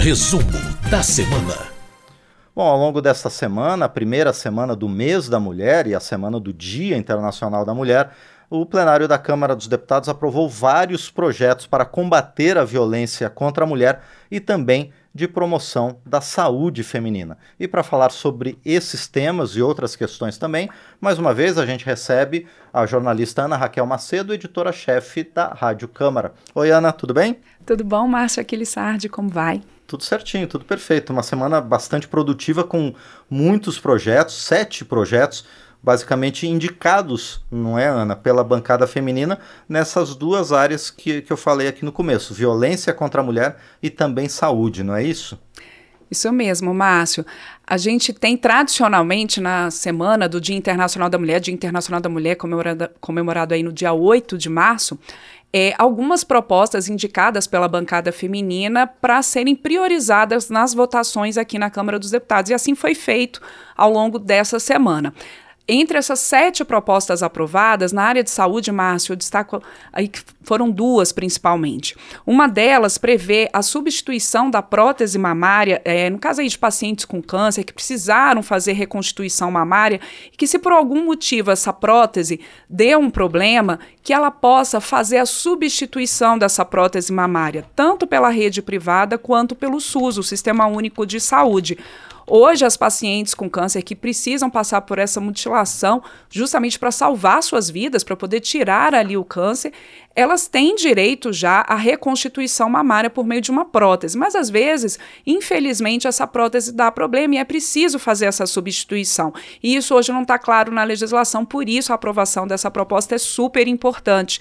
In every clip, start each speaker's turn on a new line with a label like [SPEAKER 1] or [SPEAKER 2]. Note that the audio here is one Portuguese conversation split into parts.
[SPEAKER 1] Resumo da semana.
[SPEAKER 2] Bom, ao longo desta semana, a primeira semana do mês da mulher e a semana do Dia Internacional da Mulher, o plenário da Câmara dos Deputados aprovou vários projetos para combater a violência contra a mulher e também de promoção da saúde feminina. E para falar sobre esses temas e outras questões também, mais uma vez a gente recebe a jornalista Ana Raquel Macedo, editora-chefe da Rádio Câmara. Oi, Ana, tudo bem?
[SPEAKER 3] Tudo bom, Márcio Aquilissardi, como vai?
[SPEAKER 2] Tudo certinho, tudo perfeito. Uma semana bastante produtiva com muitos projetos, sete projetos basicamente indicados, não é, Ana, pela bancada feminina nessas duas áreas que, que eu falei aqui no começo: violência contra a mulher e também saúde, não é isso?
[SPEAKER 3] Isso mesmo, Márcio. A gente tem tradicionalmente na semana do Dia Internacional da Mulher, Dia Internacional da Mulher comemorado, comemorado aí no dia 8 de março, é, algumas propostas indicadas pela bancada feminina para serem priorizadas nas votações aqui na Câmara dos Deputados. E assim foi feito ao longo dessa semana. Entre essas sete propostas aprovadas, na área de saúde, Márcio, eu destaco aí que foram duas principalmente. Uma delas prevê a substituição da prótese mamária, é, no caso aí de pacientes com câncer que precisaram fazer reconstituição mamária, e que se por algum motivo essa prótese dê um problema, que ela possa fazer a substituição dessa prótese mamária, tanto pela rede privada quanto pelo SUS, o Sistema Único de Saúde. Hoje, as pacientes com câncer que precisam passar por essa mutilação, justamente para salvar suas vidas, para poder tirar ali o câncer, elas têm direito já à reconstituição mamária por meio de uma prótese. Mas às vezes, infelizmente, essa prótese dá problema e é preciso fazer essa substituição. E isso hoje não está claro na legislação, por isso a aprovação dessa proposta é super importante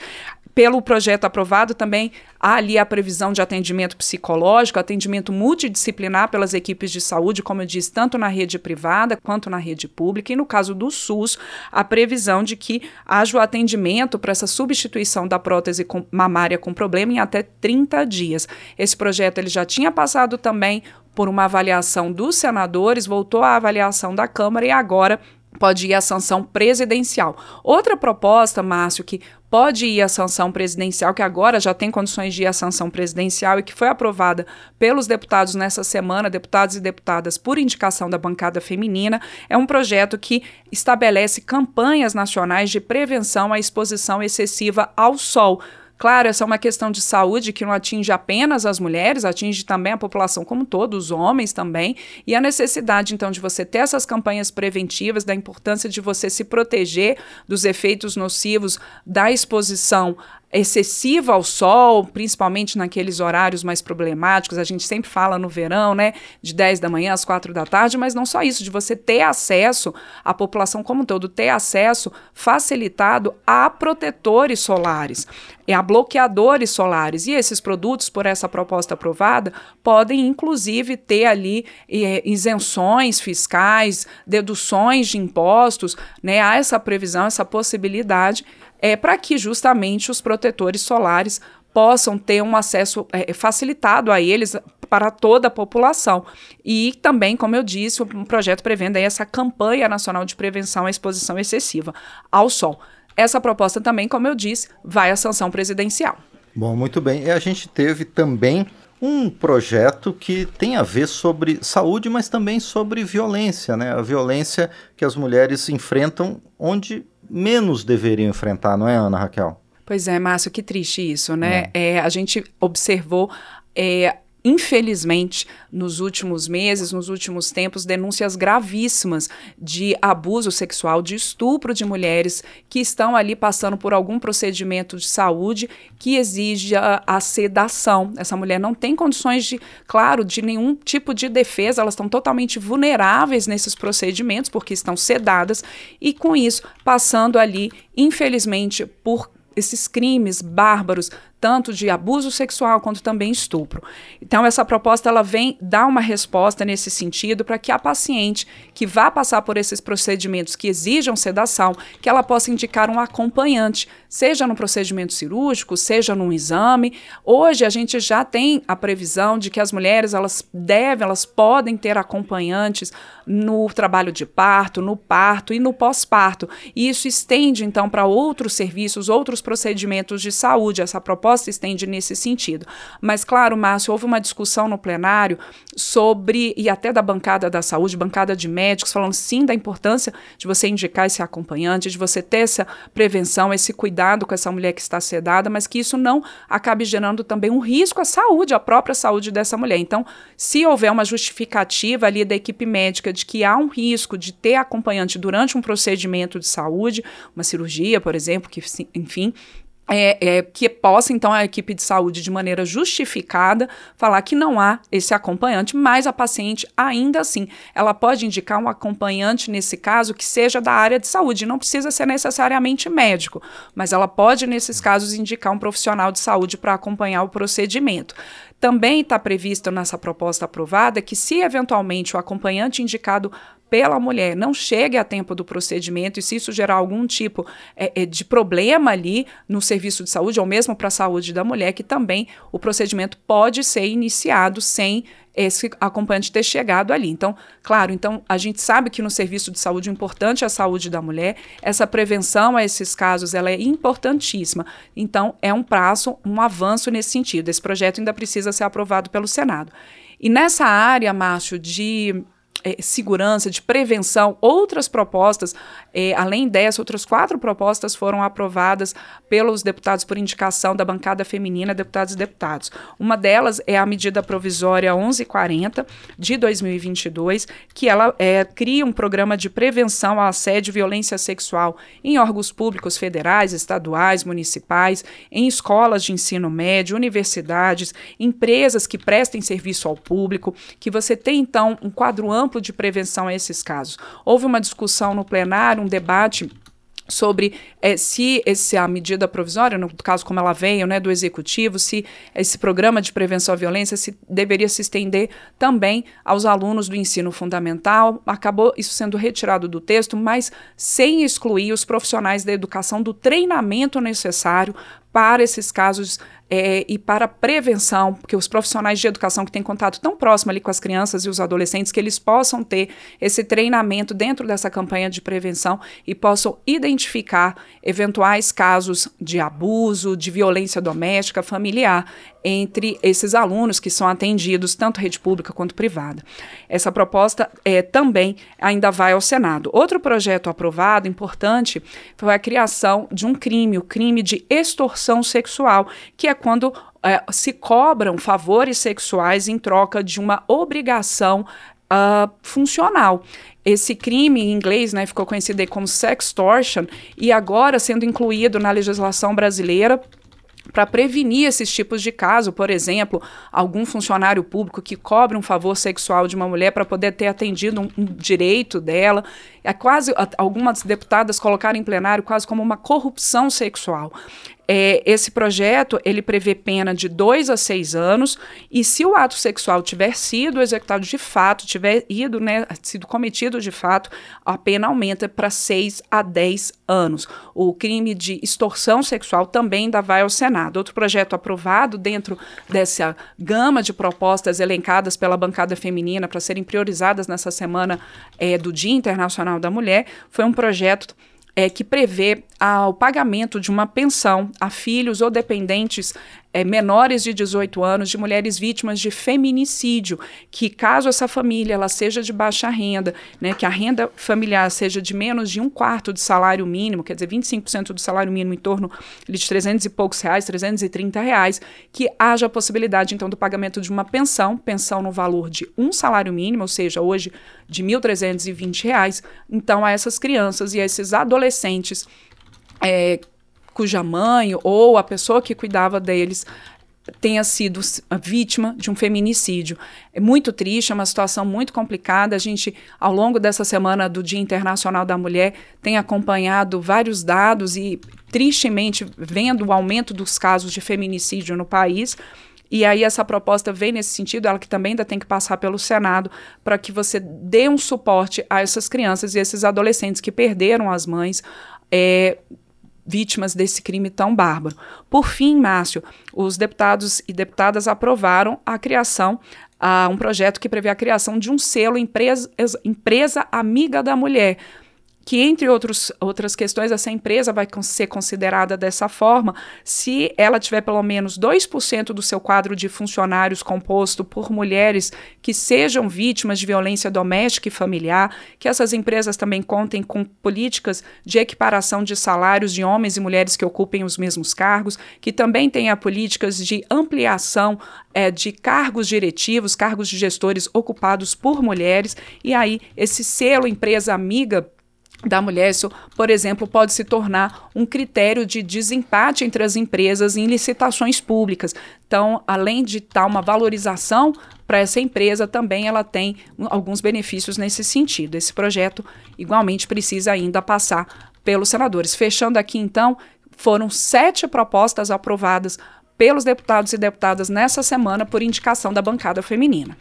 [SPEAKER 3] pelo projeto aprovado também há ali a previsão de atendimento psicológico, atendimento multidisciplinar pelas equipes de saúde, como eu disse, tanto na rede privada quanto na rede pública, e no caso do SUS, a previsão de que haja o atendimento para essa substituição da prótese com, mamária com problema em até 30 dias. Esse projeto ele já tinha passado também por uma avaliação dos senadores, voltou à avaliação da Câmara e agora pode ir à sanção presidencial. Outra proposta, Márcio, que pode ir à sanção presidencial, que agora já tem condições de ir à sanção presidencial e que foi aprovada pelos deputados nessa semana, deputados e deputadas por indicação da bancada feminina, é um projeto que estabelece campanhas nacionais de prevenção à exposição excessiva ao sol Claro, essa é uma questão de saúde que não atinge apenas as mulheres, atinge também a população como todo, os homens também, e a necessidade, então, de você ter essas campanhas preventivas, da importância de você se proteger dos efeitos nocivos da exposição excessiva ao sol, principalmente naqueles horários mais problemáticos. A gente sempre fala no verão, né, de 10 da manhã às 4 da tarde, mas não só isso, de você ter acesso, a população como um todo ter acesso facilitado a protetores solares, e a bloqueadores solares. E esses produtos, por essa proposta aprovada, podem inclusive ter ali é, isenções fiscais, deduções de impostos, né? Há essa previsão, essa possibilidade é para que justamente os protetores solares possam ter um acesso é, facilitado a eles para toda a população. E também, como eu disse, um projeto prevendo essa campanha nacional de prevenção à exposição excessiva ao sol. Essa proposta também, como eu disse, vai à sanção presidencial.
[SPEAKER 2] Bom, muito bem. E a gente teve também um projeto que tem a ver sobre saúde, mas também sobre violência, né? A violência que as mulheres enfrentam onde menos deveriam enfrentar, não é, Ana Raquel?
[SPEAKER 3] Pois é, Márcio, que triste isso, né? É. é a gente observou. É, infelizmente, nos últimos meses, nos últimos tempos, denúncias gravíssimas de abuso sexual, de estupro de mulheres que estão ali passando por algum procedimento de saúde que exige a, a sedação. Essa mulher não tem condições de, claro, de nenhum tipo de defesa, elas estão totalmente vulneráveis nesses procedimentos porque estão sedadas e com isso passando ali, infelizmente, por esses crimes bárbaros tanto de abuso sexual quanto também estupro. Então essa proposta ela vem dar uma resposta nesse sentido para que a paciente que vá passar por esses procedimentos que exijam sedação, que ela possa indicar um acompanhante, seja no procedimento cirúrgico, seja num exame. Hoje a gente já tem a previsão de que as mulheres elas devem, elas podem ter acompanhantes no trabalho de parto, no parto e no pós-parto. E isso estende então para outros serviços, outros procedimentos de saúde. Essa proposta proposta estende nesse sentido. Mas, claro, Márcio, houve uma discussão no plenário sobre, e até da bancada da saúde, bancada de médicos, falando sim da importância de você indicar esse acompanhante, de você ter essa prevenção, esse cuidado com essa mulher que está sedada, mas que isso não acabe gerando também um risco à saúde, à própria saúde dessa mulher. Então, se houver uma justificativa ali da equipe médica de que há um risco de ter acompanhante durante um procedimento de saúde, uma cirurgia, por exemplo, que, enfim, é, é, que possa, então, a equipe de saúde, de maneira justificada, falar que não há esse acompanhante, mas a paciente, ainda assim, ela pode indicar um acompanhante, nesse caso, que seja da área de saúde. Não precisa ser necessariamente médico, mas ela pode, nesses casos, indicar um profissional de saúde para acompanhar o procedimento. Também está previsto nessa proposta aprovada que, se eventualmente o acompanhante indicado pela mulher não chegue a tempo do procedimento e se isso gerar algum tipo é, é, de problema ali no serviço de saúde ou mesmo para a saúde da mulher, que também o procedimento pode ser iniciado sem esse acompanhante ter chegado ali. Então, claro, então a gente sabe que no serviço de saúde o importante é a saúde da mulher, essa prevenção a esses casos ela é importantíssima. Então, é um prazo, um avanço nesse sentido. Esse projeto ainda precisa ser aprovado pelo Senado. E nessa área, Márcio, de é, segurança, de prevenção, outras propostas, é, além dessa, outras quatro propostas foram aprovadas pelos deputados por indicação da bancada feminina, deputados e deputados. Uma delas é a medida provisória 1140 de 2022, que ela é, cria um programa de prevenção ao assédio e violência sexual em órgãos públicos federais, estaduais, municipais, em escolas de ensino médio, universidades, empresas que prestem serviço ao público, que você tem então um quadro amplo amplo de prevenção a esses casos. Houve uma discussão no plenário, um debate sobre é, se esse, a medida provisória, no caso como ela veio né, do executivo, se esse programa de prevenção à violência se deveria se estender também aos alunos do ensino fundamental. Acabou isso sendo retirado do texto, mas sem excluir os profissionais da educação do treinamento necessário para esses casos é, e para prevenção, porque os profissionais de educação que têm contato tão próximo ali com as crianças e os adolescentes, que eles possam ter esse treinamento dentro dessa campanha de prevenção e possam identificar eventuais casos de abuso, de violência doméstica, familiar entre esses alunos que são atendidos, tanto rede pública quanto privada. Essa proposta é, também ainda vai ao Senado. Outro projeto aprovado, importante, foi a criação de um crime, o crime de extorsão sexual, que é quando é, se cobram favores sexuais em troca de uma obrigação uh, funcional. Esse crime em inglês né, ficou conhecido como sextortion e agora sendo incluído na legislação brasileira para prevenir esses tipos de caso, por exemplo, algum funcionário público que cobre um favor sexual de uma mulher para poder ter atendido um, um, direito dela, é quase algumas deputadas colocaram em plenário quase como uma corrupção sexual. É, esse projeto ele prevê pena de dois a seis anos e se o ato sexual tiver sido executado de fato, tiver ido, né, sido cometido de fato, a pena aumenta para seis a dez anos. O crime de extorsão sexual também ainda vai ao Senado. Outro projeto aprovado dentro dessa gama de propostas elencadas pela bancada feminina para serem priorizadas nessa semana é, do Dia Internacional da Mulher foi um projeto é, que prevê a, o pagamento de uma pensão a filhos ou dependentes é, menores de 18 anos de mulheres vítimas de feminicídio, que caso essa família ela seja de baixa renda, né, que a renda familiar seja de menos de um quarto de salário mínimo, quer dizer, 25% do salário mínimo em torno de 300 e poucos reais, 330 reais, que haja a possibilidade então do pagamento de uma pensão, pensão no valor de um salário mínimo, ou seja, hoje de 1.320 reais, então a essas crianças e a esses adolescentes é, cuja mãe ou a pessoa que cuidava deles tenha sido vítima de um feminicídio. É muito triste, é uma situação muito complicada. A gente, ao longo dessa semana do Dia Internacional da Mulher, tem acompanhado vários dados e, tristemente, vendo o aumento dos casos de feminicídio no país. E aí essa proposta vem nesse sentido, ela que também ainda tem que passar pelo Senado, para que você dê um suporte a essas crianças e esses adolescentes que perderam as mães, é, vítimas desse crime tão bárbaro. Por fim, Márcio, os deputados e deputadas aprovaram a criação a um projeto que prevê a criação de um selo empresa, empresa amiga da mulher, que, entre outros, outras questões, essa empresa vai ser considerada dessa forma se ela tiver pelo menos 2% do seu quadro de funcionários composto por mulheres que sejam vítimas de violência doméstica e familiar, que essas empresas também contem com políticas de equiparação de salários de homens e mulheres que ocupem os mesmos cargos, que também tenha políticas de ampliação é, de cargos diretivos, cargos de gestores ocupados por mulheres, e aí esse selo empresa amiga da mulher, isso, por exemplo, pode se tornar um critério de desempate entre as empresas em licitações públicas. Então, além de estar uma valorização para essa empresa, também ela tem alguns benefícios nesse sentido. Esse projeto, igualmente, precisa ainda passar pelos senadores. Fechando aqui, então, foram sete propostas aprovadas pelos deputados e deputadas nessa semana por indicação da bancada feminina.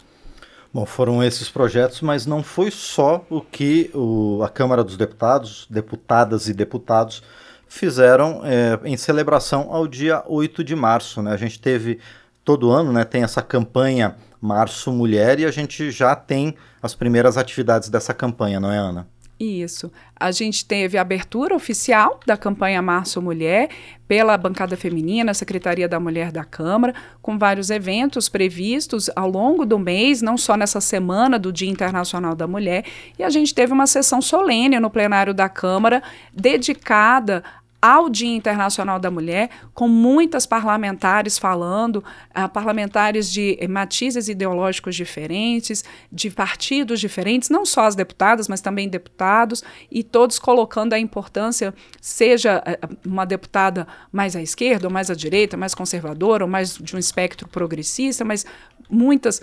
[SPEAKER 2] Bom, foram esses projetos, mas não foi só o que o, a Câmara dos Deputados, deputadas e deputados fizeram é, em celebração ao dia 8 de março. Né? A gente teve todo ano, né, tem essa campanha Março Mulher e a gente já tem as primeiras atividades dessa campanha, não é, Ana?
[SPEAKER 3] Isso. A gente teve a abertura oficial da campanha Março Mulher pela bancada feminina, Secretaria da Mulher da Câmara, com vários eventos previstos ao longo do mês, não só nessa semana do Dia Internacional da Mulher, e a gente teve uma sessão solene no plenário da Câmara dedicada ao Dia Internacional da Mulher, com muitas parlamentares falando, uh, parlamentares de matizes ideológicos diferentes, de partidos diferentes, não só as deputadas, mas também deputados, e todos colocando a importância, seja uh, uma deputada mais à esquerda, ou mais à direita, mais conservadora, ou mais de um espectro progressista, mas muitas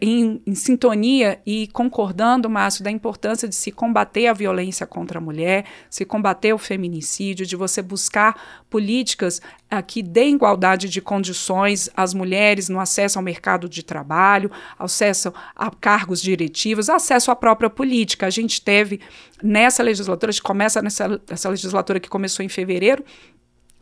[SPEAKER 3] em, em, sintonia e concordando, Márcio, da importância de se combater a violência contra a mulher, se combater o feminicídio, de você buscar políticas uh, que dêem igualdade de condições às mulheres no acesso ao mercado de trabalho, acesso a cargos diretivos, acesso à própria política. A gente teve nessa legislatura, a gente começa nessa, nessa legislatura que começou em fevereiro,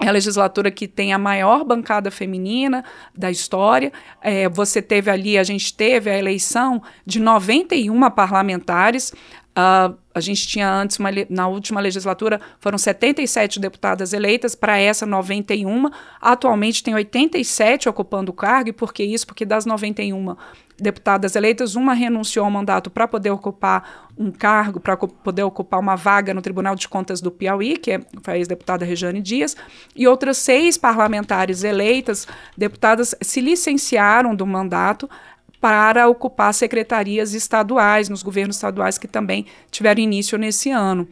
[SPEAKER 3] é a legislatura que tem a maior bancada feminina da história. É, você teve ali, a gente teve a eleição de 91 parlamentares. Uh, a gente tinha antes, uma, na última legislatura, foram 77 deputadas eleitas, para essa 91. Atualmente tem 87 ocupando o cargo, e por que isso? Porque das 91 deputadas eleitas, uma renunciou ao mandato para poder ocupar um cargo, para poder ocupar uma vaga no Tribunal de Contas do Piauí, que é a ex-deputada Rejane Dias, e outras seis parlamentares eleitas, deputadas, se licenciaram do mandato para ocupar secretarias estaduais, nos governos estaduais que também tiveram início nesse ano.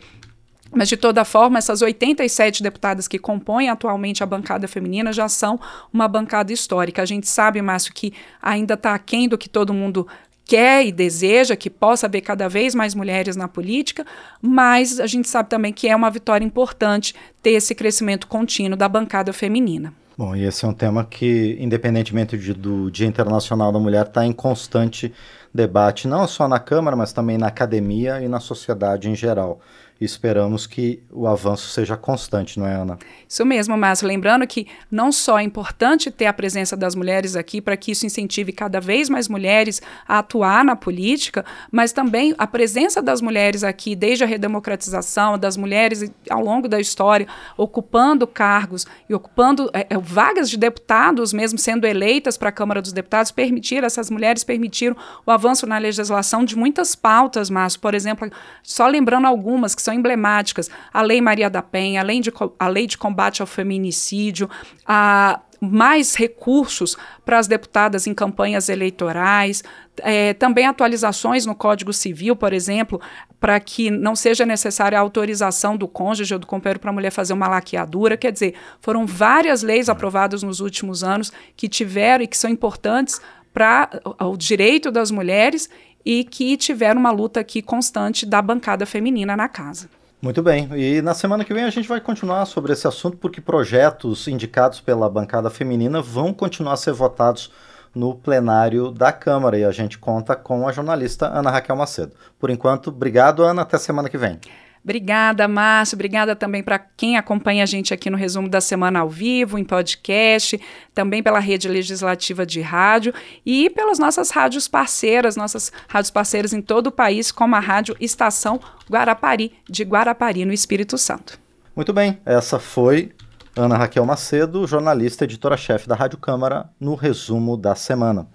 [SPEAKER 3] Mas, de toda forma, essas 87 deputadas que compõem atualmente a bancada feminina já são uma bancada histórica. A gente sabe, Márcio, que ainda está aquém do que todo mundo quer e deseja, que possa haver cada vez mais mulheres na política, mas a gente sabe também que é uma vitória importante ter esse crescimento contínuo da bancada feminina.
[SPEAKER 2] Bom, e esse é um tema que, independentemente de, do Dia Internacional da Mulher, está em constante debate, não só na Câmara, mas também na academia e na sociedade em geral esperamos que o avanço seja constante, não é, Ana?
[SPEAKER 3] Isso mesmo, Márcio. Lembrando que não só é importante ter a presença das mulheres aqui para que isso incentive cada vez mais mulheres a atuar na política, mas também a presença das mulheres aqui, desde a redemocratização, das mulheres ao longo da história, ocupando cargos e ocupando é, é, vagas de deputados, mesmo sendo eleitas para a Câmara dos Deputados, permitir, essas mulheres permitiram o avanço na legislação de muitas pautas, Márcio. Por exemplo, só lembrando algumas que são emblemáticas, a Lei Maria da Penha, a Lei de, a lei de Combate ao Feminicídio, a mais recursos para as deputadas em campanhas eleitorais, é, também atualizações no Código Civil, por exemplo, para que não seja necessária a autorização do cônjuge ou do companheiro para a mulher fazer uma laqueadura. Quer dizer, foram várias leis aprovadas nos últimos anos que tiveram e que são importantes para o direito das mulheres e que tiveram uma luta aqui constante da bancada feminina na casa.
[SPEAKER 2] Muito bem. E na semana que vem a gente vai continuar sobre esse assunto, porque projetos indicados pela bancada feminina vão continuar a ser votados no plenário da Câmara e a gente conta com a jornalista Ana Raquel Macedo. Por enquanto, obrigado, Ana. Até semana que vem.
[SPEAKER 3] Obrigada, Márcio. Obrigada também para quem acompanha a gente aqui no resumo da semana ao vivo, em podcast, também pela rede legislativa de rádio e pelas nossas rádios parceiras, nossas rádios parceiras em todo o país, como a Rádio Estação Guarapari, de Guarapari, no Espírito Santo.
[SPEAKER 2] Muito bem, essa foi Ana Raquel Macedo, jornalista editora-chefe da Rádio Câmara, no resumo da semana.